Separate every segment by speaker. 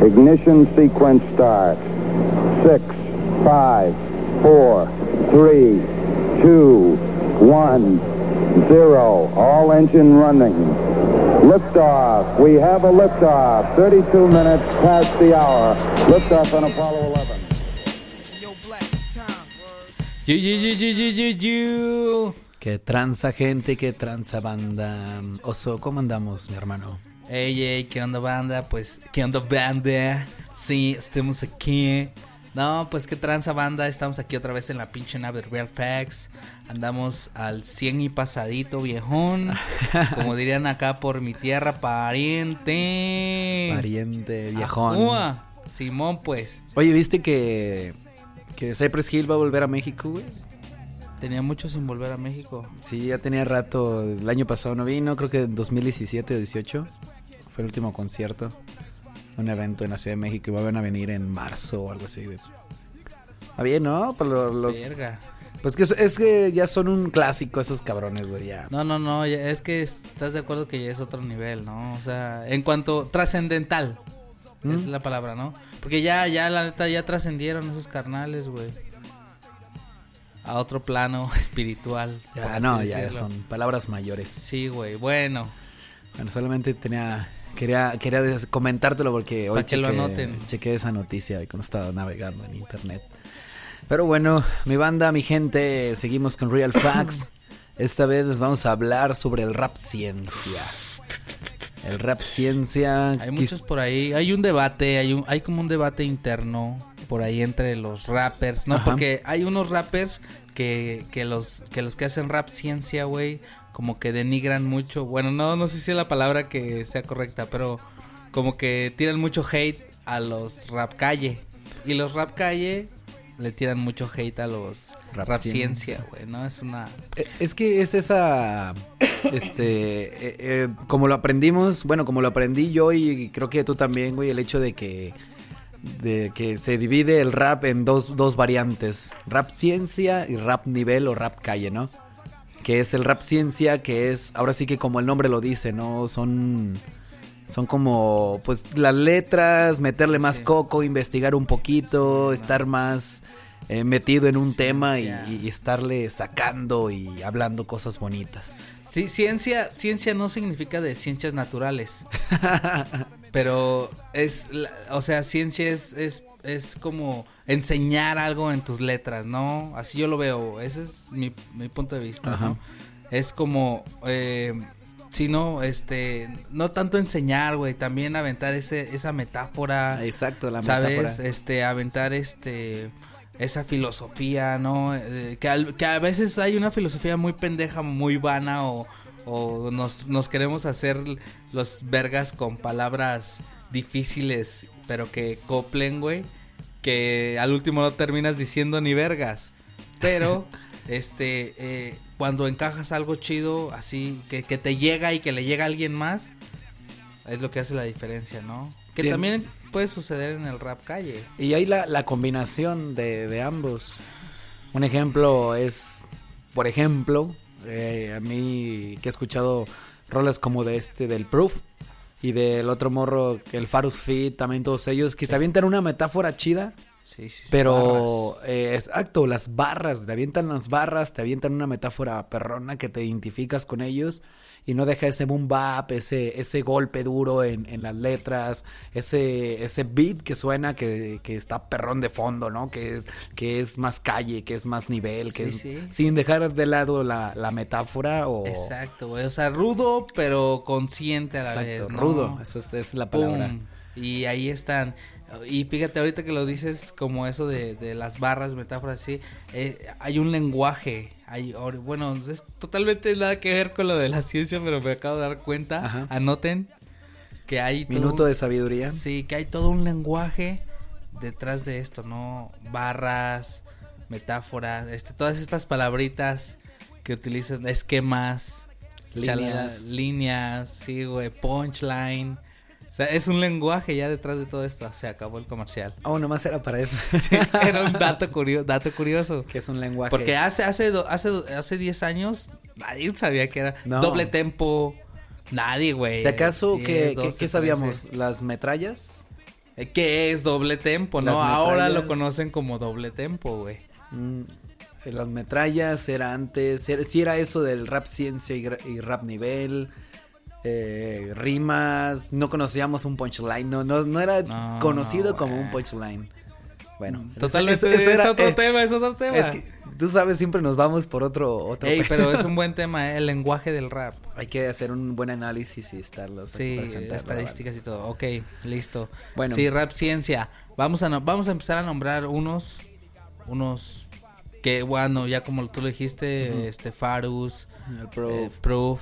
Speaker 1: Ignition sequence start. Six, five, four, three, two, one, zero. All engine running. Liftoff. We have a liftoff. 32 minutes past the hour. Liftoff on Apollo 11.
Speaker 2: Yo, Black, it's time, word.
Speaker 3: You, you, you, you, you, you, you.
Speaker 4: Que tranza gente, que tranza banda. Oso, ¿cómo andamos, mi hermano?
Speaker 3: Ey, ey, ¿qué onda banda? Pues, ¿qué onda banda? Sí, estamos aquí. No, pues qué tranza banda, estamos aquí otra vez en la pinche nave Real Facts. Andamos al 100 y pasadito, viejón. Como dirían acá por mi tierra, pariente.
Speaker 4: Pariente, viejón.
Speaker 3: Ajúa. Simón, pues.
Speaker 4: Oye, ¿viste que, que Cypress Hill va a volver a México, güey?
Speaker 3: Tenía mucho sin volver a México.
Speaker 4: Sí, ya tenía rato. El año pasado no vino, creo que en 2017 o 18. Fue el último concierto. Un evento en la Ciudad de México y van a venir en marzo o algo así, güey. Está bien, ¿no? Pues lo- los,
Speaker 3: Verga.
Speaker 4: pues que es, es que ya son un clásico esos cabrones, güey, ya.
Speaker 3: No, no, no, es que estás de acuerdo que ya es otro nivel, ¿no? O sea, en cuanto trascendental, es la palabra, ¿no? Porque ya, ya, la neta, ya trascendieron esos carnales, güey. A otro plano espiritual.
Speaker 4: Ya, no, ya
Speaker 3: decirlo.
Speaker 4: son palabras mayores.
Speaker 3: Sí, güey, bueno.
Speaker 4: Bueno, solamente tenía quería quería comentártelo porque hoy chequé-
Speaker 3: anoten.
Speaker 4: chequé esa noticia cuando estaba navegando en internet. Pero bueno, mi banda, mi gente, seguimos con Real Facts. Esta vez les vamos a hablar sobre el rap ciencia. El rap ciencia.
Speaker 3: Hay muchos por ahí, hay un debate, hay un, hay como un debate interno por ahí entre los rappers, ¿no?
Speaker 4: Ajá.
Speaker 3: Porque hay unos rappers que, que los que los que hacen rap ciencia, güey, como que denigran mucho. Bueno, no, no sé si es la palabra que sea correcta, pero como que tiran mucho hate a los rap calle. Y los rap calle le tiran mucho hate a los
Speaker 4: Rap
Speaker 3: rap,
Speaker 4: ciencia.
Speaker 3: ciencia, güey, ¿no? Es una...
Speaker 4: Eh, Es que es esa, este, eh, eh, como lo aprendimos, bueno, como lo aprendí yo y creo que tú también, güey, el hecho de que, de que se divide el rap en dos, dos variantes, rap ciencia y rap nivel o rap calle, ¿no? Que es el rap ciencia, que es, ahora sí que como el nombre lo dice, ¿no? Son, son como, pues, las letras, meterle más
Speaker 3: Sí.
Speaker 4: coco, investigar un poquito, estar más eh, metido en un tema y, y estarle sacando y hablando cosas bonitas.
Speaker 3: Sí, ciencia, ciencia no significa de ciencias naturales. pero es, o sea, ciencia es, es, es como enseñar algo en tus letras, ¿no? Así yo lo veo, ese es mi, mi punto de vista,
Speaker 4: Ajá.
Speaker 3: ¿no? Es como, eh, si no, este, no tanto enseñar, güey, también aventar ese, esa metáfora.
Speaker 4: Exacto, la
Speaker 3: ¿sabes?
Speaker 4: metáfora.
Speaker 3: Este, aventar este esa filosofía, ¿no? Eh, que, al- que a veces hay una filosofía muy pendeja, muy vana o, o nos, nos queremos hacer los vergas con palabras difíciles, pero que coplen, güey, que al último no terminas diciendo ni vergas. Pero, este, eh, cuando encajas algo chido, así, que, que te llega y que le llega a alguien más, es lo que hace la diferencia, ¿no? Que
Speaker 4: Tien-
Speaker 3: también puede suceder en el rap calle.
Speaker 4: Y hay la, la combinación de, de ambos. Un ejemplo es, por ejemplo, eh, a mí que he escuchado rolas como de este, del Proof, y del otro morro, el Farus Fit, también todos ellos, que te avientan una metáfora chida,
Speaker 3: Sí, sí, sí,
Speaker 4: pero eh, exacto, las barras, te avientan las barras, te avientan una metáfora perrona que te identificas con ellos y no deja ese boom bap, ese, ese golpe duro en, en las letras, ese, ese beat que suena que, que está perrón de fondo, ¿no? Que es, que es más calle, que es más nivel, que
Speaker 3: Sí,
Speaker 4: es
Speaker 3: sí.
Speaker 4: sin dejar de lado la, la metáfora o
Speaker 3: Exacto, güey. O sea, rudo, pero consciente a la
Speaker 4: exacto,
Speaker 3: vez. ¿no?
Speaker 4: rudo, eso es, esa es la palabra.
Speaker 3: Y ahí están. Y fíjate, ahorita que lo dices, como eso de, de las barras, metáforas, así, eh, hay un lenguaje. Hay, bueno, es totalmente nada que ver con lo de la ciencia, pero me acabo de dar cuenta.
Speaker 4: Ajá.
Speaker 3: Anoten que hay
Speaker 4: Minuto de sabiduría.
Speaker 3: Sí, que hay todo un lenguaje detrás de esto, ¿no? Barras, metáforas, este, todas estas palabritas que utilizan, esquemas,
Speaker 4: Líneas.
Speaker 3: líneas, sí, güey, punchline. Sea, es un lenguaje ya detrás de todo esto. Se acabó el comercial.
Speaker 4: Oh, nomás era para eso.
Speaker 3: Era un dato curioso, dato curioso.
Speaker 4: que es un lenguaje.
Speaker 3: Porque hace hace do- hace hace 10 años nadie sabía que era
Speaker 4: No.
Speaker 3: doble tempo. Nadie, güey.
Speaker 4: Si acaso,
Speaker 3: 10,
Speaker 4: ¿qué, qué-
Speaker 3: 12,
Speaker 4: qué sabíamos?
Speaker 3: 13.
Speaker 4: ¿Las metrallas?
Speaker 3: Eh, ¿Qué es doble tempo? No, ahora lo conocen como doble tempo, güey.
Speaker 4: Mm, eh, las metrallas era antes. Era, sí era eso del rap ciencia y, y rap nivel. Eh, rimas. No conocíamos un punchline. No, no, no era
Speaker 3: No,
Speaker 4: conocido
Speaker 3: no,
Speaker 4: como un punchline. Bueno,
Speaker 3: Totalmente
Speaker 4: eso- eso
Speaker 3: es
Speaker 4: era-
Speaker 3: otro
Speaker 4: eh,
Speaker 3: tema, es otro tema.
Speaker 4: Es que tú sabes, siempre nos vamos por otro. otro
Speaker 3: Ey, pero es un buen tema, eh, el lenguaje del rap.
Speaker 4: Hay que hacer un buen análisis y estarlos
Speaker 3: Sí, estadísticas y todo. Ok, listo.
Speaker 4: Bueno.
Speaker 3: Sí, rap ciencia. Vamos a, no- vamos a empezar a nombrar unos, unos que, bueno, ya como tú lo dijiste, este, Farus.
Speaker 4: El Proof.
Speaker 3: eh, Proof.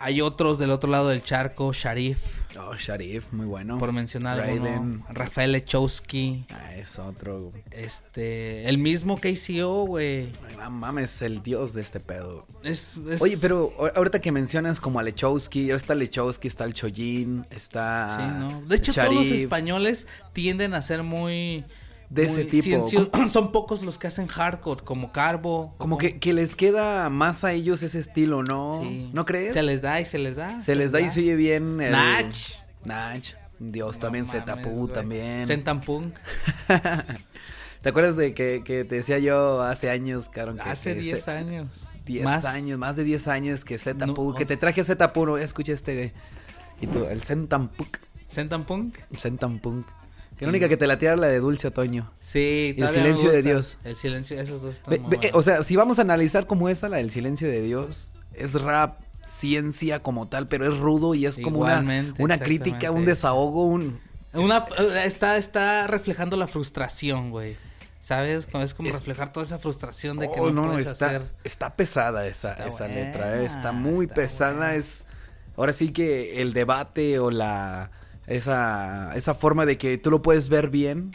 Speaker 3: Hay otros del otro lado del charco, Sharif,
Speaker 4: Oh, Sharif, muy bueno.
Speaker 3: por mencionar
Speaker 4: Raiden.
Speaker 3: alguno. Rafael Lechowski,
Speaker 4: Ah, es otro.
Speaker 3: este, el mismo KCO, güey.
Speaker 4: No mames, el dios de este pedo.
Speaker 3: Es, es-
Speaker 4: Oye, pero ahorita que mencionas como a Lechowski, está Lechowski, está el Chojin, está.
Speaker 3: Sí, ¿no? De hecho, todos los españoles tienden a ser muy...
Speaker 4: De
Speaker 3: muy
Speaker 4: ese tipo.
Speaker 3: Son pocos los que hacen hardcore, como Carbo.
Speaker 4: Como que, que les queda más a ellos ese estilo, ¿no?
Speaker 3: Sí.
Speaker 4: ¿No crees?
Speaker 3: Se les da y se les da.
Speaker 4: Se les da y se oye bien. el-
Speaker 3: Nach.
Speaker 4: Nach. Dios,
Speaker 3: No
Speaker 4: también Zetapu también.
Speaker 3: Zentampunk.
Speaker 4: ¿Te acuerdas de que, que te decía yo hace años? Que,
Speaker 3: Hace
Speaker 4: que
Speaker 3: 10
Speaker 4: se-
Speaker 3: años.
Speaker 4: 10
Speaker 3: Más.
Speaker 4: años, más de 10 años que Zetapu,
Speaker 3: No,
Speaker 4: que te traje a Zetapu, no, escucha este, güey. Y tú, el Zentampuk,
Speaker 3: Zentampunk.
Speaker 4: Zentampunk. Que la única que te lateara era la de Dulce Otoño.
Speaker 3: Sí,
Speaker 4: Y el silencio de. Dios.
Speaker 3: El silencio, esos dos están muy
Speaker 4: o sea, si vamos a analizar como esa, la del silencio de Dios, es rap, ciencia como tal, pero es rudo y es como una, una crítica, un desahogo, un...
Speaker 3: Una, está, está reflejando la frustración, güey. ¿Sabes? Es como reflejar toda esa frustración de que
Speaker 4: Oh,
Speaker 3: no,
Speaker 4: no,
Speaker 3: puedes
Speaker 4: está,
Speaker 3: hacer.
Speaker 4: está pesada esa,
Speaker 3: Está
Speaker 4: esa
Speaker 3: buena,
Speaker 4: letra, eh, está muy
Speaker 3: está
Speaker 4: pesada,
Speaker 3: buena.
Speaker 4: es... Ahora sí que el debate o la... Esa, esa forma de que tú lo puedes ver bien,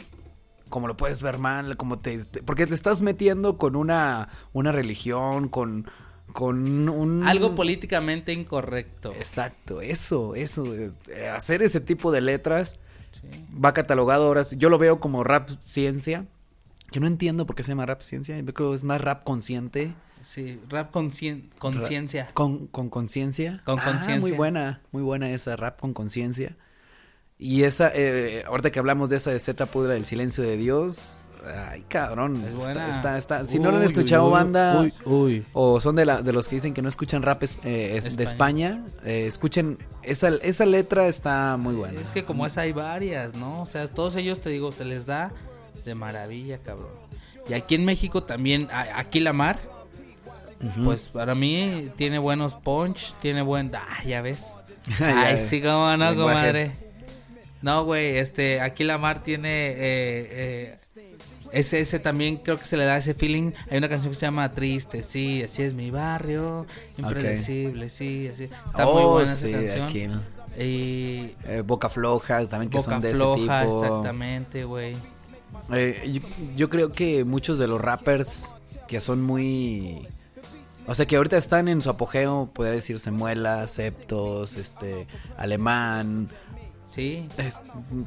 Speaker 4: como lo puedes ver mal, como te... te- porque te estás metiendo con una, una religión, con, con un...
Speaker 3: Algo políticamente incorrecto.
Speaker 4: Exacto, eso, eso, es- eh, hacer ese tipo de letras va catalogado ahora, yo lo veo como rap ciencia. Yo no entiendo por qué se llama rap ciencia, yo creo que es más rap consciente.
Speaker 3: Sí, rap concien- conciencia.
Speaker 4: Con con conciencia.
Speaker 3: Con
Speaker 4: Ah,
Speaker 3: conciencia.
Speaker 4: muy buena, muy buena esa rap con conciencia. Y esa, eh, ahorita que hablamos de esa de Z Pudra del silencio de Dios, ay cabrón,
Speaker 3: Es
Speaker 4: está-
Speaker 3: buena.
Speaker 4: está, está- si no lo han escuchado
Speaker 3: uy,
Speaker 4: banda,
Speaker 3: uy,
Speaker 4: o son de, la, de los que dicen que no escuchan rap es- eh, es- de España, eh, escuchen, esa, esa letra está muy buena.
Speaker 3: Es que como esa hay varias, ¿no? O sea, todos ellos, te digo, se les da de maravilla, cabrón. Y aquí en México también, aquí la mar, pues para mí tiene buenos punch, tiene buen... Ah, ya ves.
Speaker 4: Ya
Speaker 3: Ay,
Speaker 4: ves.
Speaker 3: sí, cómo no,
Speaker 4: Lenguaje.
Speaker 3: comadre. No, güey, este, aquí la mar tiene... Eh, eh, ese, ese también creo que se le da ese feeling. Hay una canción que se llama Triste, sí, así es mi barrio, impredecible, sí, así. Está muy
Speaker 4: Oh,
Speaker 3: buena
Speaker 4: sí,
Speaker 3: esa canción.
Speaker 4: aquí,
Speaker 3: Y
Speaker 4: eh, Boca Floja, también que
Speaker 3: Boca
Speaker 4: son de ese
Speaker 3: floja,
Speaker 4: tipo.
Speaker 3: exactamente, güey.
Speaker 4: Eh, yo, yo creo que muchos de los rappers que son muy... O sea, que ahorita están en su apogeo, podría decirse Muela, Septos, este, Alemán.
Speaker 3: Sí,
Speaker 4: es-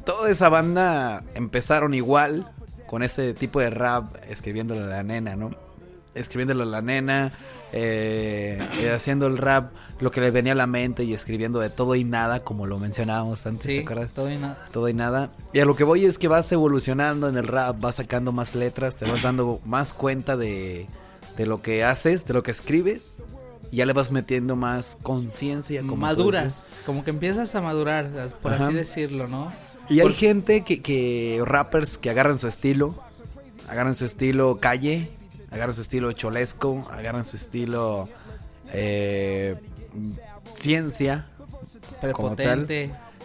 Speaker 4: toda esa banda empezaron igual con ese tipo de rap, escribiéndole a la nena, ¿no? Escribiéndole a la nena, eh, eh, haciendo el rap, lo que le venía a la mente y escribiendo de todo y nada, como lo mencionábamos antes, ¿te
Speaker 3: sí,
Speaker 4: acuerdas?
Speaker 3: todo y nada.
Speaker 4: todo y nada. Y a lo que voy es que vas evolucionando en el rap, vas sacando más letras, te vas dando más cuenta de, de lo que haces, de lo que escribes. Y ya le vas metiendo más conciencia.
Speaker 3: Maduras, como que empiezas a madurar, por
Speaker 4: Ajá.
Speaker 3: así decirlo, ¿no?
Speaker 4: Y hay gente que, que, rappers que agarran su estilo, agarran su estilo calle, agarran su estilo cholesco, agarran su estilo eh, ciencia, como tal.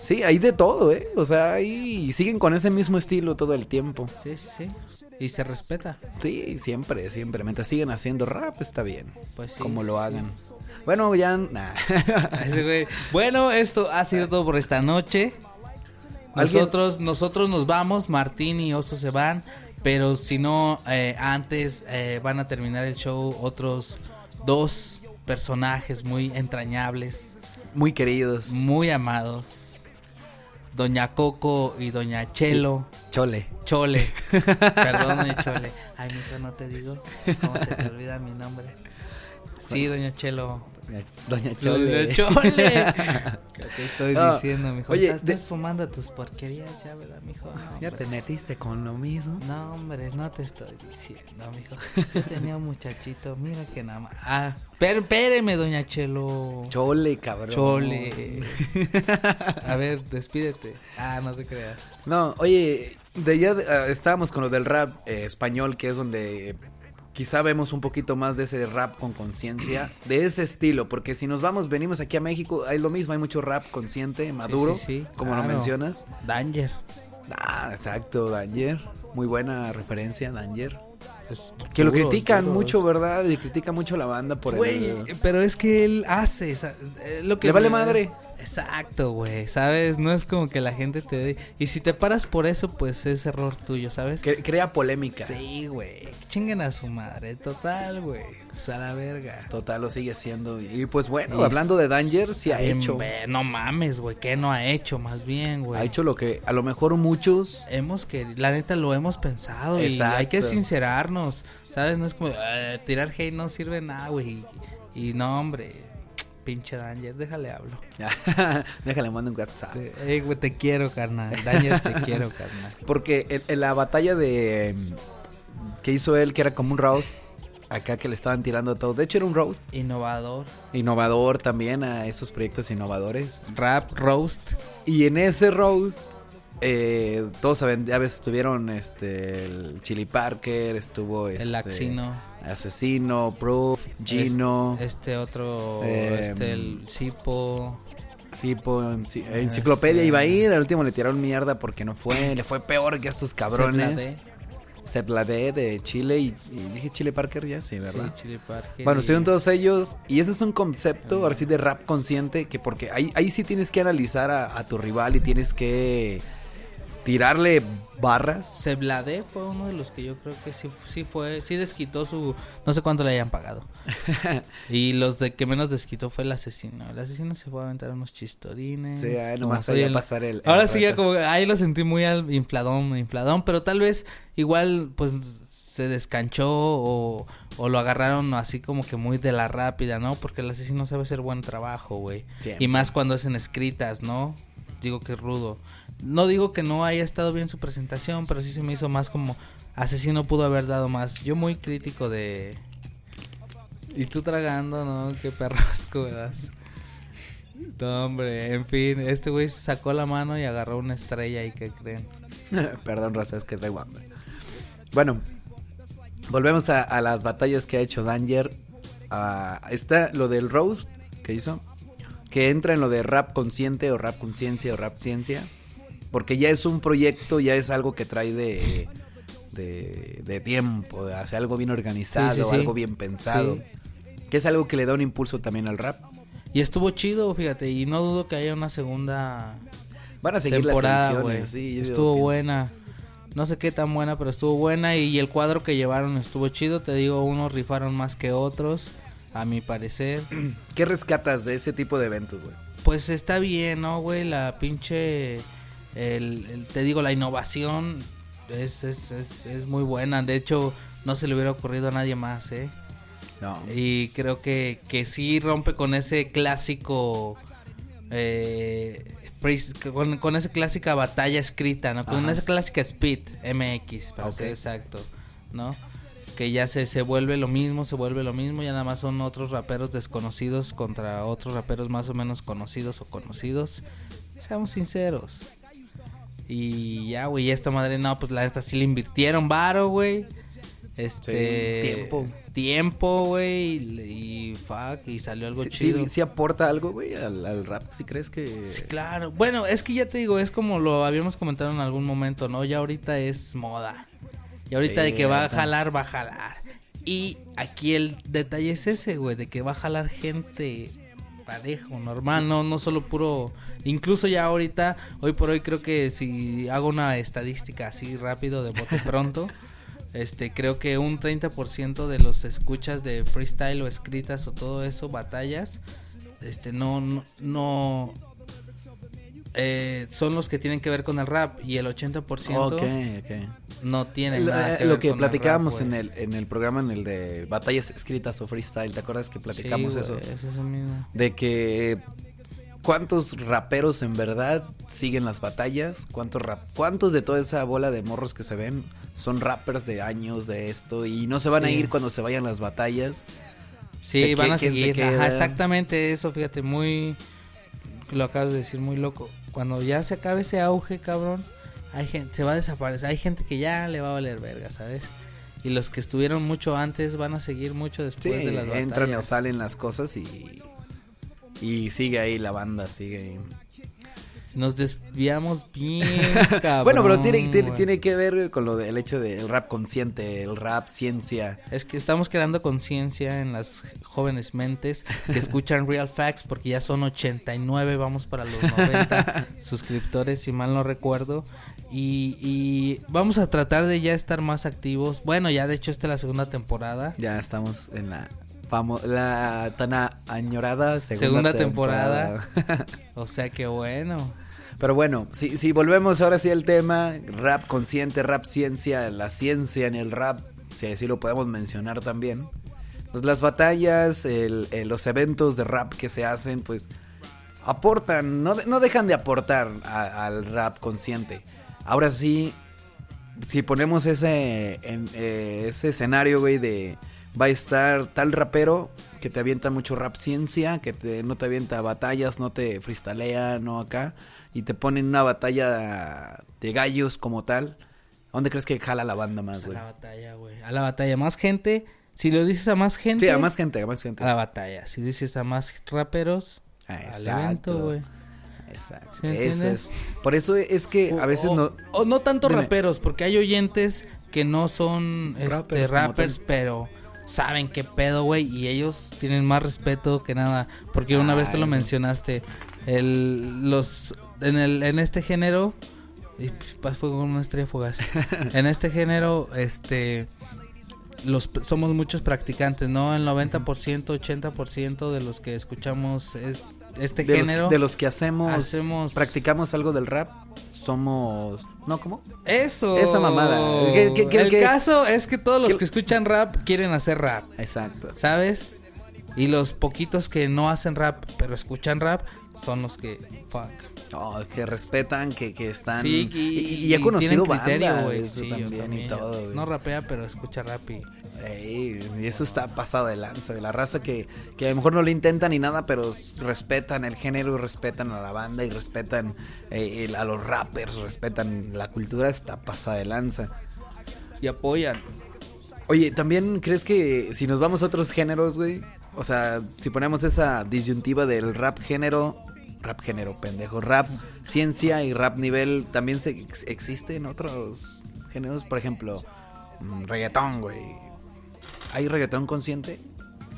Speaker 4: Sí, hay de todo, ¿eh? O sea, ahí siguen con ese mismo estilo todo el tiempo.
Speaker 3: Sí, sí, sí. Y se respeta.
Speaker 4: Sí, siempre, siempre. Mientras siguen haciendo rap, está bien.
Speaker 3: Pues sí.
Speaker 4: Como lo hagan. Bueno, ya. nah.
Speaker 3: Bueno, esto ha sido todo por esta noche.
Speaker 4: ¿Alguien?
Speaker 3: Nosotros, nosotros nos vamos, Martín y Oso se van, pero si no, eh, antes eh, van a terminar el show otros dos personajes muy entrañables,
Speaker 4: Muy queridos.
Speaker 3: muy amados. Doña Coco y Doña Chelo.
Speaker 4: Chole.
Speaker 3: Chole. Perdón, Doña Chole. Ay, mijo, no te digo. ¿Cómo se te olvida mi nombre? Sí, Doña Chelo.
Speaker 4: Doña Chole.
Speaker 3: Doña Chole. ¿Qué te estoy
Speaker 4: No,
Speaker 3: diciendo, mijo?
Speaker 4: oye,
Speaker 3: Estás
Speaker 4: de-
Speaker 3: fumando tus porquerías ya, ¿verdad, mijo? No,
Speaker 4: Ya te metiste con lo mismo.
Speaker 3: No, hombre, no te estoy diciendo, mijo. Yo tenía un muchachito, mira que nada más. Ah, espéreme, Doña Chelo.
Speaker 4: Chole, cabrón.
Speaker 3: Chole. A ver, despídete. Ah, no te creas.
Speaker 4: No, oye, de ya ah, estábamos con lo del rap eh, español, que es donde quizá vemos un poquito más de ese rap con conciencia, de ese estilo, porque si nos vamos, venimos aquí a México, hay lo mismo, hay mucho rap consciente, maduro,
Speaker 3: sí, sí,
Speaker 4: como lo mencionas.
Speaker 3: Danger.
Speaker 4: Ah, exacto, Danger, muy buena referencia, Danger. Que lo critican mucho, ¿verdad? Y critican mucho la banda por
Speaker 3: Güey,
Speaker 4: el...
Speaker 3: pero es que él hace esa- eh, lo que
Speaker 4: Le vale madre.
Speaker 3: Exacto, güey, ¿sabes? No es como que la gente te dé... Y si te paras por eso, pues es error tuyo, ¿sabes?
Speaker 4: que crea polémica.
Speaker 3: Sí, güey. Chinguen a su madre, total, güey. Pues a la verga.
Speaker 4: Total, lo sigue siendo. Y pues bueno,
Speaker 3: Y
Speaker 4: hablando de Danger, sí ha
Speaker 3: Bien,
Speaker 4: hecho.
Speaker 3: No mames, güey. ¿Qué no ha hecho? Más bien, güey.
Speaker 4: Ha hecho lo que a lo mejor muchos
Speaker 3: Hemos que, la neta lo hemos pensado y
Speaker 4: Exacto.
Speaker 3: hay que sincerarnos, ¿sabes? No es como "Eh, tirar hate no sirve nada, güey. Y no, hombre, pinche Danger, déjale hablo.
Speaker 4: Déjale, mando un WhatsApp.
Speaker 3: Te, güey, te quiero, carnal. Danger, te quiero, carnal.
Speaker 4: Porque en, en la batalla de mm, que hizo él, que era como un roast, acá que le estaban tirando todo. De hecho, era un roast
Speaker 3: Innovador.
Speaker 4: innovador también a esos proyectos innovadores.
Speaker 3: Rap, roast.
Speaker 4: Y en ese roast, eh, todos saben, ya ves, estuvieron este, el Chili Parker, estuvo este,
Speaker 3: El Axino.
Speaker 4: Asesino, Proof, Gino,
Speaker 3: Es- Este otro,
Speaker 4: Eh,
Speaker 3: este, el Sipo.
Speaker 4: Sipo, enci- Enciclopedia
Speaker 3: Este-
Speaker 4: iba a ir, al último le tiraron mierda porque no fue, le fue peor que a estos cabrones. Sepladé de Chile y, y dije Chile Parker ya, sí. ¿verdad?
Speaker 3: Sí, Chili Parker.
Speaker 4: Bueno,
Speaker 3: y-
Speaker 4: estuvieron todos ellos y ese es un concepto ahora sí de rap consciente que porque ahí, ahí sí tienes que analizar a, a tu rival y tienes que tirarle barras.
Speaker 3: Ceblade fue uno de los que yo creo que sí, sí fue, sí desquitó su, no sé cuánto le hayan pagado. y los de que menos desquitó fue el asesino. El asesino se fue a aventar unos chistorines.
Speaker 4: Sí, ahí nomás
Speaker 3: el-
Speaker 4: pasar el- el
Speaker 3: Ahora sí ya como, ahí lo sentí muy al infladón, infladón, pero tal vez igual pues se descanchó o, o lo agarraron así como que muy de la rápida, ¿no? Porque el asesino sabe hacer buen trabajo, güey. Y más cuando es en escritas, ¿no? Digo que es rudo. No digo que no haya estado bien su presentación, pero sí se me hizo más como asesino pudo haber dado más. Yo muy crítico de... Y tú tragando, ¿no? Qué perrasco, ¿verdad? No, hombre, en fin, este güey sacó la mano y agarró una estrella y que creen.
Speaker 4: Perdón, raza, es que traigo hambre. Bueno, volvemos a, las batallas que ha hecho Danger. Ah, está lo del roast que hizo, que entra en lo de rap consciente o rap conciencia o rap ciencia, porque ya es un proyecto, ya es algo que trae de, de, de tiempo, de hacer algo bien organizado,
Speaker 3: Sí, sí, sí.
Speaker 4: algo bien pensado, que es algo que le da un impulso también al rap.
Speaker 3: Y estuvo chido, fíjate, y no dudo que haya una segunda
Speaker 4: Van a seguir
Speaker 3: temporada,
Speaker 4: las sí,
Speaker 3: estuvo buena. No sé qué tan buena, pero estuvo buena y el cuadro que llevaron estuvo chido. Te digo, unos rifaron más que otros, a mi parecer.
Speaker 4: ¿Qué rescatas de ese tipo de eventos, güey?
Speaker 3: Pues está bien, ¿no, güey? La pinche... El, el- te digo, la innovación es, es, es, es muy buena. De hecho, no se le hubiera ocurrido a nadie más, ¿eh?
Speaker 4: No.
Speaker 3: Y creo que, que sí rompe con ese clásico. Eh, con, con esa clásica batalla escrita, ¿no? Con
Speaker 4: Ajá.
Speaker 3: esa clásica speed MX, para
Speaker 4: Ok.
Speaker 3: ser exacto, ¿no? Que ya se, se vuelve lo mismo, se vuelve lo mismo, ya nada más son otros raperos desconocidos contra otros raperos más o menos conocidos o conocidos. Seamos sinceros. Y ya, güey, esta madre, no, pues la neta sí le invirtieron varo, güey. Este.
Speaker 4: Sí, tiempo.
Speaker 3: Tiempo, güey. Y, y fuck. Y salió algo
Speaker 4: Sí,
Speaker 3: chido.
Speaker 4: sí, sí aporta algo, güey, al, al rap, si crees que...
Speaker 3: Sí, claro. Bueno, es que ya te digo, es como lo habíamos comentado en algún momento, ¿no? Ya ahorita es moda. Y ahorita
Speaker 4: Sí,
Speaker 3: de que va a jalar, va a jalar. Y aquí el detalle es ese, güey, de que va a jalar gente parejo, normal, no, no solo puro... Incluso ya ahorita, hoy por hoy creo que si hago una estadística así rápido de bote pronto, este creo que un 30% de los escuchas de freestyle o escritas o todo eso, batallas, este no no, no eh, son los que tienen que ver con el rap y el 80%
Speaker 4: Ok, ok.
Speaker 3: no tienen nada
Speaker 4: eh,
Speaker 3: que
Speaker 4: lo
Speaker 3: ver
Speaker 4: que
Speaker 3: con el rap,
Speaker 4: platicábamos en el, en el programa, en el de batallas escritas o freestyle, ¿te acuerdas que platicamos
Speaker 3: Sí,
Speaker 4: eso?
Speaker 3: es eso mismo.
Speaker 4: De que cuántos raperos en verdad siguen las batallas, cuántos rap, cuántos de toda esa bola de morros que se ven son rappers de años de esto y no se van a ir cuando se vayan las batallas.
Speaker 3: Sí,
Speaker 4: Se
Speaker 3: van a
Speaker 4: ¿quién se
Speaker 3: seguir. Ajá, exactamente eso, fíjate, muy... Lo acabas de decir muy loco. Cuando ya se acabe ese auge, cabrón, hay gente, se va a desaparecer. Hay gente que ya le va a valer verga, ¿sabes? Y los que estuvieron mucho antes van a seguir mucho después
Speaker 4: Sí,
Speaker 3: de las batallas.
Speaker 4: entran o salen las cosas y y sigue ahí la banda, sigue ahí.
Speaker 3: Nos desviamos bien, cabrón.
Speaker 4: bueno, pero tiene, tiene, que ver con lo del hecho del rap consciente, el rap ciencia.
Speaker 3: Es que estamos creando conciencia en las jóvenes mentes que escuchan Real Facts porque ya son 89, vamos para los 90 suscriptores, si mal no recuerdo. Y, y vamos a tratar de ya estar más activos. Bueno, ya de hecho esta es la segunda temporada.
Speaker 4: Ya estamos en la la tan añorada segunda,
Speaker 3: Segunda temporada. O sea que bueno.
Speaker 4: Pero bueno, si, si volvemos ahora sí al tema, rap consciente, rap ciencia, la ciencia en el rap, si así lo podemos mencionar también. Pues las batallas, el- el- los eventos de rap que se hacen, pues aportan, no, no dejan de aportar a- al rap consciente. Ahora sí, si ponemos ese, en, eh, ese escenario, güey, de va a estar tal rapero que te avienta mucho rap ciencia, que te, no te avienta batallas, no te freestalea, no acá, y te ponen una batalla de gallos como tal. ¿A ¿Dónde crees que jala la banda más,
Speaker 3: A
Speaker 4: güey?
Speaker 3: la batalla, güey. A la batalla. Más gente. Si lo dices a más gente.
Speaker 4: Sí, a más gente, a más gente.
Speaker 3: A la batalla. Si dices a más raperos.
Speaker 4: Ah,
Speaker 3: al
Speaker 4: exacto.
Speaker 3: evento, güey.
Speaker 4: Exacto.
Speaker 3: ¿Sí
Speaker 4: eso es. Por eso es que a veces
Speaker 3: o,
Speaker 4: no.
Speaker 3: o no tanto
Speaker 4: Dime.
Speaker 3: raperos, porque hay oyentes que no son este,
Speaker 4: Rappers
Speaker 3: rappers,
Speaker 4: como
Speaker 3: pero saben qué pedo, güey, y ellos tienen más respeto que nada, porque una
Speaker 4: Ah,
Speaker 3: vez tú lo
Speaker 4: eso.
Speaker 3: mencionaste, el, los, en, el, en este género, y pues, fue con una estrella fugaz, en este género, este, los, somos muchos practicantes, ¿no? El 90%, 80% de los que escuchamos es, este
Speaker 4: De los,
Speaker 3: género.
Speaker 4: de los que hacemos,
Speaker 3: hacemos-
Speaker 4: practicamos algo del rap, somos. ¿No? ¿Cómo?
Speaker 3: Eso.
Speaker 4: Esa mamada. ¿Qué- qué- qué-
Speaker 3: el caso es que todos los que escuchan rap quieren hacer rap,
Speaker 4: Exacto.
Speaker 3: ¿sabes? Y los poquitos que no hacen rap, pero escuchan rap, son los que fuck.
Speaker 4: Oh, que respetan, que, que están.
Speaker 3: Sí,
Speaker 4: y, y- y he conocido
Speaker 3: criterio,
Speaker 4: eso
Speaker 3: Sí, yo
Speaker 4: también, y todo.
Speaker 3: No rapea, pero escucha rap y
Speaker 4: Ey, y eso está pasado de lanza. La raza que, que a lo mejor no le intentan ni nada, pero respetan el género, respetan a la banda y respetan eh, el- a los rappers, respetan la cultura, está pasada de lanza.
Speaker 3: y apoyan.
Speaker 4: Oye, ¿también crees que si nos vamos a otros géneros, güey? O sea, si ponemos esa disyuntiva del rap género, rap género, pendejo, rap ciencia y rap nivel, ¿también se ex- existe en otros géneros? Por ejemplo, mm, reggaetón, güey. ¿Hay reggaetón consciente?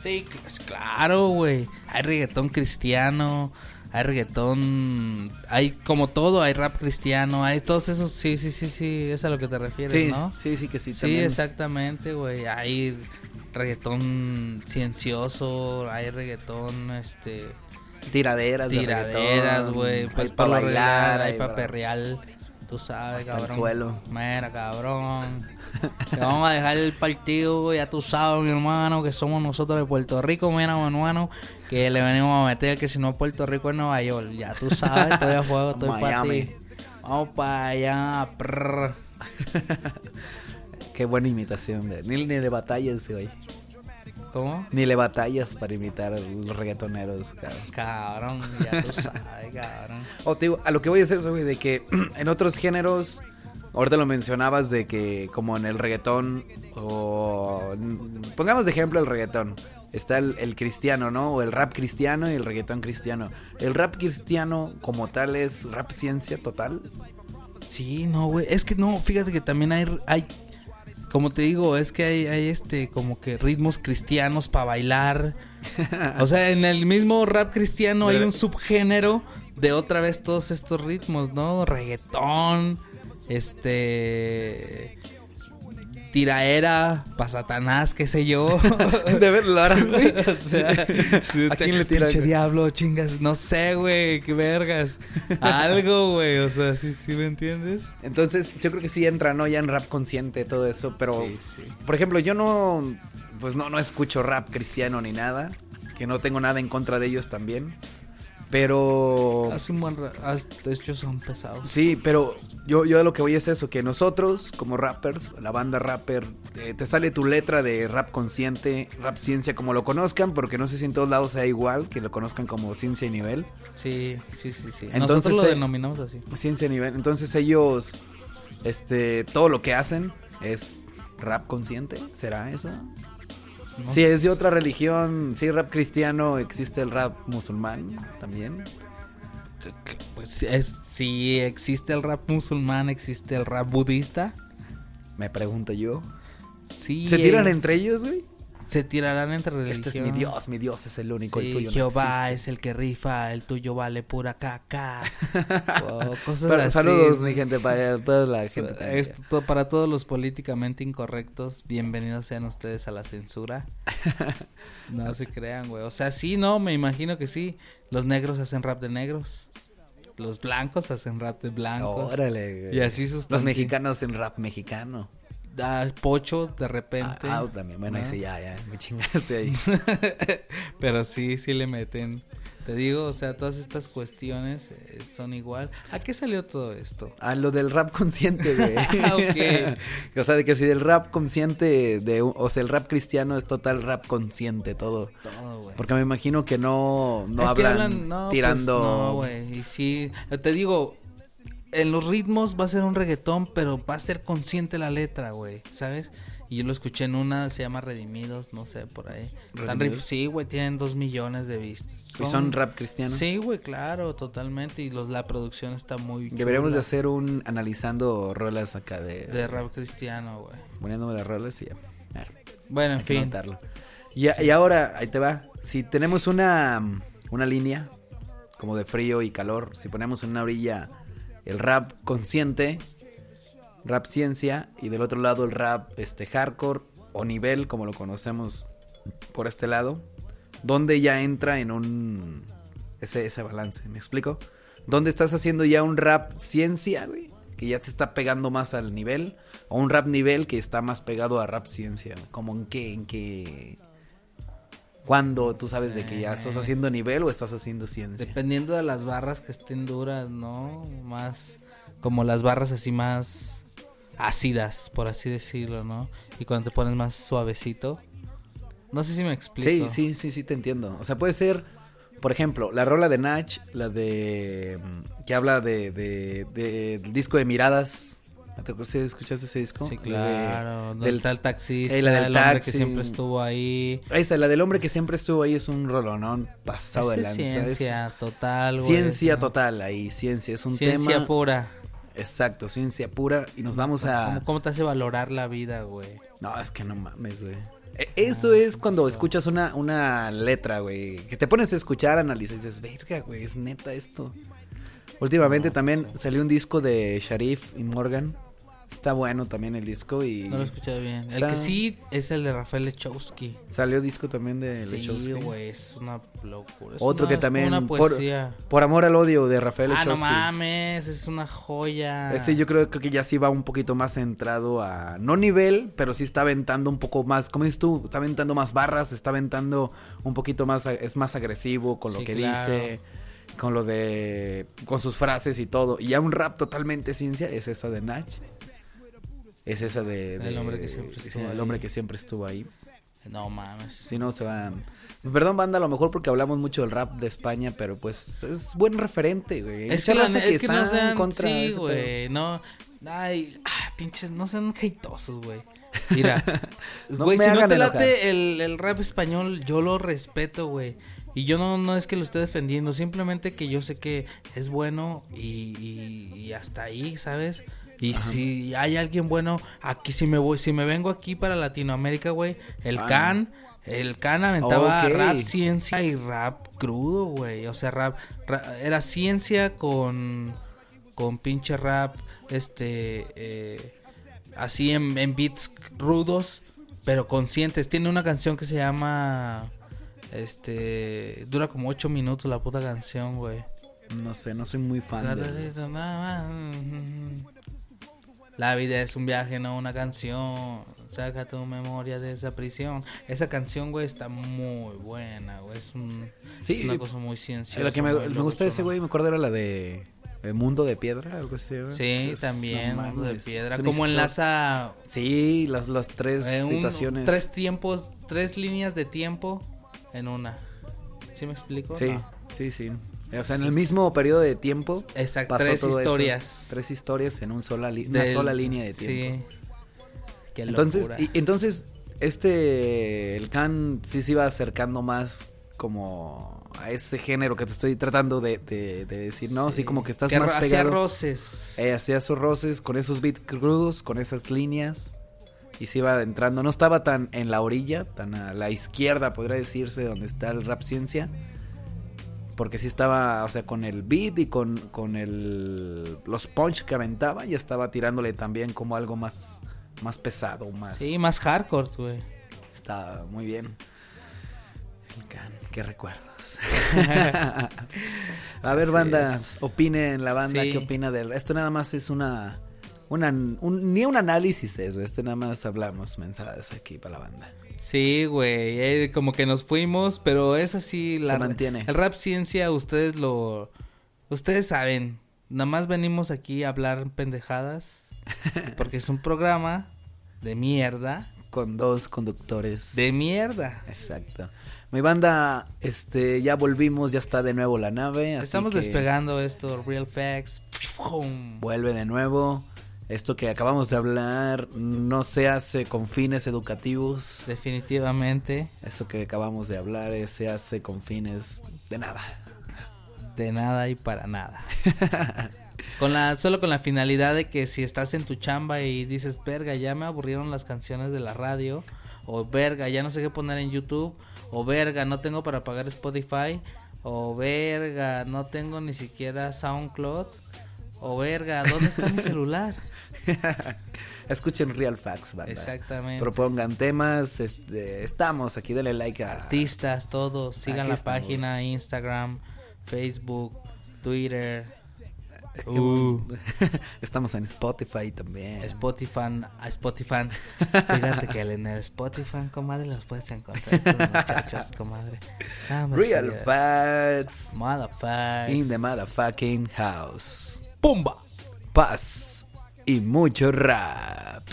Speaker 3: Sí, cl- claro, güey. Hay reggaetón cristiano, hay reggaetón, hay como todo, hay rap cristiano, hay todos esos, sí, sí, sí, sí, es a lo que te refieres,
Speaker 4: Sí,
Speaker 3: ¿no?
Speaker 4: sí, sí que sí.
Speaker 3: Sí,
Speaker 4: también.
Speaker 3: exactamente, güey. Hay reggaetón ciencioso, hay reggaetón, este,
Speaker 4: Tiraderas, de
Speaker 3: tiraderas, güey. Pues para
Speaker 4: pa'
Speaker 3: bailar, hay para perreal. Tú sabes,
Speaker 4: Hasta el
Speaker 3: cabrón.
Speaker 4: suelo.
Speaker 3: Mira, cabrón. Te vamos a dejar el partido, güey. Ya tú sabes, mi hermano, que somos nosotros de Puerto Rico, mira, mi hermano. Que le venimos a meter que si no es Puerto Rico es Nueva York. Ya tú sabes, estoy a fuego, estoy para ti. Vamos para allá.
Speaker 4: Qué buena imitación, güey. Ni, ni le batallas, güey.
Speaker 3: ¿Cómo?
Speaker 4: Ni le batallas para imitar a los reggaetoneros, cabrón.
Speaker 3: Cabrón, ya tú sabes, cabrón.
Speaker 4: O te digo, a lo que voy es eso, güey, de que en otros géneros, ahorita lo mencionabas de que como en el reggaetón o pongamos de ejemplo el reggaetón. Está el, el cristiano, ¿no? O el rap cristiano y el reggaetón cristiano. El rap cristiano como tal es rap ciencia total.
Speaker 3: Sí, no, güey. Es que no, fíjate que también hay, hay como te digo, es que hay, hay este, como que ritmos cristianos para bailar. O sea, en el mismo rap cristiano hay un subgénero de otra vez todos estos ritmos, ¿no? Reggaetón, este tiraera para Satanás, qué sé yo.
Speaker 4: de ahora, güey.
Speaker 3: o sea,
Speaker 4: ¿A quién le tira,
Speaker 3: pinche diablo, chingas, no sé, güey, qué vergas. Algo, güey, o sea, sí, sí me entiendes.
Speaker 4: Entonces, yo creo que sí entra, ¿no? Ya en rap consciente todo eso, pero
Speaker 3: Sí, sí.
Speaker 4: por ejemplo, yo no pues no no escucho rap cristiano ni nada, que no tengo nada en contra de ellos también. Pero
Speaker 3: Hace un buen de hecho son pesados.
Speaker 4: Sí, pero yo, yo a lo que voy es eso, que nosotros como rappers, la banda rapper, eh, te sale tu letra de rap consciente, rap ciencia, como lo conozcan, porque no sé si en todos lados sea igual, que lo conozcan como ciencia y nivel.
Speaker 3: Sí, sí, sí, sí.
Speaker 4: Entonces,
Speaker 3: Nosotros lo
Speaker 4: eh,
Speaker 3: denominamos así.
Speaker 4: Ciencia y nivel. Entonces ellos, este, todo lo que hacen es rap consciente, ¿será eso?
Speaker 3: No
Speaker 4: Si es de otra religión, si rap cristiano, existe el rap musulmán también.
Speaker 3: Pues es, si existe el rap musulmán, existe el rap budista.
Speaker 4: Me pregunto yo.
Speaker 3: Sí.
Speaker 4: ¿Se tiran
Speaker 3: eh,
Speaker 4: entre ellos, güey?
Speaker 3: Se tirarán entre religiones.
Speaker 4: Este es mi Dios, mi Dios es el único, el
Speaker 3: Sí,
Speaker 4: tuyo no
Speaker 3: Jehová
Speaker 4: existe.
Speaker 3: es el que rifa, el tuyo vale pura caca. Cosas
Speaker 4: Pero
Speaker 3: así.
Speaker 4: saludos, mi gente, para toda la gente.
Speaker 3: Esto para todos los políticamente incorrectos, bienvenidos sean ustedes a la censura. No se crean, güey. O sea, sí, no, me imagino que sí. Los negros hacen rap de negros. Los blancos hacen rap de blancos.
Speaker 4: Órale, güey.
Speaker 3: Y así sus
Speaker 4: Los mexicanos en rap mexicano.
Speaker 3: Ah, Pocho, de repente.
Speaker 4: Ah, ah, también. Bueno,
Speaker 3: ¿no?
Speaker 4: ahí sí, ya, ya. Me chingaste ahí.
Speaker 3: Pero sí, sí le meten. Te digo, o sea, todas estas cuestiones eh, son igual. ¿A qué salió todo esto?
Speaker 4: Ah, lo del rap consciente, güey.
Speaker 3: Ah, ok.
Speaker 4: o sea, de que si del rap consciente, de, o sea, el rap cristiano es total rap consciente, todo.
Speaker 3: Todo, güey.
Speaker 4: Porque me imagino que no, no
Speaker 3: Es que
Speaker 4: hablan,
Speaker 3: no, pues,
Speaker 4: tirando.
Speaker 3: no, güey. Y sí, te digo, en los ritmos va a ser un reggaetón, pero va a ser consciente la letra, güey, ¿sabes? Y yo lo escuché en una, se llama Redimidos, no sé, por ahí. Sí, güey, tienen dos millones de vistas.
Speaker 4: ¿Y son rap cristiano?
Speaker 3: Sí, güey, claro, totalmente. Y los, la producción está muy
Speaker 4: Deberíamos de hacer un analizando rolas acá de,
Speaker 3: De rap cristiano, güey.
Speaker 4: poniéndome las rolas y ya. A ver,
Speaker 3: Bueno, en fin.
Speaker 4: Y, y ahora, ahí te va. Si tenemos una, una línea como de frío y calor, si ponemos en una orilla el rap consciente, rap ciencia, y del otro lado el rap este hardcore o nivel, como lo conocemos por este lado, donde ya entra en un ese, ese balance, ¿me explico? Donde estás haciendo ya un rap ciencia, güey, que ya te está pegando más al nivel, o un rap nivel que está más pegado a rap ciencia, como en qué, en qué, cuando tú sabes de que ya estás haciendo nivel o estás haciendo ciencia.
Speaker 3: Dependiendo de las barras que estén duras, ¿no? Más como las barras así más ácidas, por así decirlo, ¿no? Y cuando te pones más suavecito. No sé si me explico.
Speaker 4: Sí, sí, sí, sí, te entiendo. O sea, puede ser, por ejemplo, la rola de Nach, la de. mm, que habla de, de, de- del disco de miradas. ¿No ¿Te acuerdas si escuchaste ese disco?
Speaker 3: Sí,
Speaker 4: La de-
Speaker 3: claro.
Speaker 4: del-
Speaker 3: tal taxista,
Speaker 4: Eh, la del
Speaker 3: el hombre que siempre estuvo ahí.
Speaker 4: Esa, la del hombre que siempre estuvo ahí es un rolonón pasado de lanza. es
Speaker 3: ciencia total, güey.
Speaker 4: ciencia total ahí, ciencia. Es un
Speaker 3: Ciencia
Speaker 4: tema.
Speaker 3: pura.
Speaker 4: Exacto, ciencia pura. Y nos vamos a.
Speaker 3: ¿Cómo, cómo te hace valorar la vida, güey?
Speaker 4: No, es que no mames, güey. E- Eso es cuando escuchas una, una letra, güey. Que te pones a escuchar, analizas y dices, verga, güey, es neta esto. Últimamente también salió un disco de Sharif y Morgan. Está bueno también el disco y
Speaker 3: No lo escuché bien.
Speaker 4: Está-
Speaker 3: El que sí es el de Rafael Lechowski.
Speaker 4: salió disco también de
Speaker 3: Sí,
Speaker 4: Lechowski.
Speaker 3: güey, es una locura. Es
Speaker 4: Otro
Speaker 3: una-
Speaker 4: que también
Speaker 3: Una
Speaker 4: por,
Speaker 3: poesía.
Speaker 4: por amor al odio de Rafael
Speaker 3: Ah, no
Speaker 4: Lechowski.
Speaker 3: mames, es una joya.
Speaker 4: Ese yo creo, creo que ya sí va un poquito más centrado a no nivel, pero sí está aventando un poco más, como dices tú, está aventando más barras, está aventando un poquito más, es más agresivo con lo
Speaker 3: Sí,
Speaker 4: que
Speaker 3: claro.
Speaker 4: dice, con lo de, con sus frases y todo. Y ya un rap totalmente ciencia es esa de Nach. Es esa de,
Speaker 3: El hombre que siempre estuvo
Speaker 4: el
Speaker 3: ahí.
Speaker 4: hombre que siempre estuvo ahí.
Speaker 3: No mames.
Speaker 4: Si no se va. Perdón, banda, a lo mejor porque hablamos mucho del rap de España, pero pues es buen referente, güey.
Speaker 3: Es que, la ne- es que no
Speaker 4: está en
Speaker 3: sean,
Speaker 4: contra
Speaker 3: sí, güey, no. Ay, ah, pinches, no sean hateosos, güey. Mira,
Speaker 4: No
Speaker 3: güey, si no te late el, el rap español, yo lo respeto, güey. Y yo no, no es que lo esté defendiendo, simplemente que yo sé que es bueno y, y- y hasta ahí, ¿sabes? Y si hay alguien bueno, aquí si me voy, si me vengo aquí para Latinoamérica, güey, el
Speaker 4: Ah.
Speaker 3: Can, el Can aventaba rap, ciencia y rap crudo, güey. O sea, rap, ra- era ciencia con, con pinche rap, este, eh, así en, en beats rudos, pero conscientes. Tiene una canción que se llama, este, dura como ocho minutos la puta canción, güey.
Speaker 4: No sé, no soy muy fan de...
Speaker 3: La vida es un viaje, no una canción. Saca tu memoria de esa prisión. Esa canción, güey, está muy buena, güey. Es, un-
Speaker 4: Sí,
Speaker 3: es una cosa muy cienciosa.
Speaker 4: La que me, me gusta de ese güey, me acuerdo era la de eh, Mundo de Piedra, algo así. ¿verdad?
Speaker 3: Sí,
Speaker 4: Es-
Speaker 3: también,
Speaker 4: no
Speaker 3: Mundo de piedra. Como enlaza
Speaker 4: Sí, las, las tres
Speaker 3: eh, un-
Speaker 4: situaciones.
Speaker 3: tres tiempos, tres líneas de tiempo en una. ¿Sí me explico?
Speaker 4: Sí,
Speaker 3: No.
Speaker 4: sí, sí. O sea, en el mismo periodo de tiempo.
Speaker 3: Exacto,
Speaker 4: pasó
Speaker 3: tres
Speaker 4: todo eso.
Speaker 3: historias.
Speaker 4: Tres historias en un sola li- una
Speaker 3: Del-
Speaker 4: sola línea de tiempo.
Speaker 3: Sí. Qué
Speaker 4: Entonces, y, entonces, este, el Khan sí se iba acercando más como a ese género que te estoy tratando de, de- de decir, ¿no? Así
Speaker 3: Sí.
Speaker 4: como que estás
Speaker 3: Que
Speaker 4: más
Speaker 3: hacía
Speaker 4: pegado.
Speaker 3: roces.
Speaker 4: Eh, hacía esos roces con esos beats crudos, con esas líneas. Y se iba adentrando. No estaba tan en la orilla, tan a la izquierda, podría decirse, donde está el rap ciencia. Porque sí estaba, o sea, con el beat y con, con el, los punch que aventaba, ya estaba tirándole también como algo más, más pesado, más...
Speaker 3: Sí, más hardcore, güey.
Speaker 4: Está muy bien. El Can, qué recuerdos. A ver,
Speaker 3: Así
Speaker 4: banda,
Speaker 3: es.
Speaker 4: opinen la banda,
Speaker 3: Sí.
Speaker 4: qué opina del. Esto nada más es una. una un- ni un análisis es, güey. Esto nada más hablamos mensajes aquí para la banda.
Speaker 3: Sí, güey, eh, como que nos fuimos, pero es así la
Speaker 4: Se mantiene.
Speaker 3: El rap ciencia ustedes lo ustedes saben, nada más venimos aquí a hablar pendejadas porque es un programa de mierda,
Speaker 4: Con dos conductores.
Speaker 3: de mierda.
Speaker 4: Exacto. Mi banda, este, ya volvimos, ya está de nuevo la nave. así
Speaker 3: Estamos
Speaker 4: que
Speaker 3: despegando esto, Real Facts. ¡Pum!
Speaker 4: Vuelve de nuevo. Esto que acabamos de hablar no se hace con fines educativos.
Speaker 3: Definitivamente,
Speaker 4: Eso que acabamos de hablar se hace con fines de nada.
Speaker 3: de nada y para nada. Con la, solo con la finalidad de que si estás en tu chamba y dices, verga, ya me aburrieron las canciones de la radio, o verga, ya no sé qué poner en YouTube, o verga, no tengo para pagar Spotify, o verga, no tengo ni siquiera SoundCloud, o verga, ¿dónde está mi celular?
Speaker 4: Escuchen Real Facts, banda.
Speaker 3: Exactamente.
Speaker 4: Propongan temas, este, estamos aquí, denle like a...
Speaker 3: Artistas, todos, sigan
Speaker 4: Aquí
Speaker 3: la
Speaker 4: estamos.
Speaker 3: página, Instagram, Facebook, Twitter,
Speaker 4: Uh. Estamos en Spotify también.
Speaker 3: Spotify, Spotify. Fíjate que en el Spotify, comadre, los puedes encontrar estos muchachos, comadre.
Speaker 4: Real Facts
Speaker 3: Motherfuckers.
Speaker 4: in the motherfucking house.
Speaker 3: Pumba.
Speaker 4: Paz y mucho rap.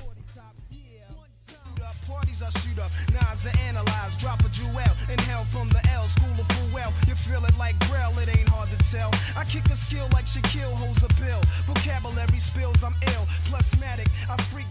Speaker 2: up, Parties I shoot up, nines I analyze, drop a jewel, inhale from the L, school of full well. You feel it like Braille, it ain't hard to tell. I kick a skill like Shaquille holds a bill. Vocabulary spills, I'm ill, plasmatic. I freak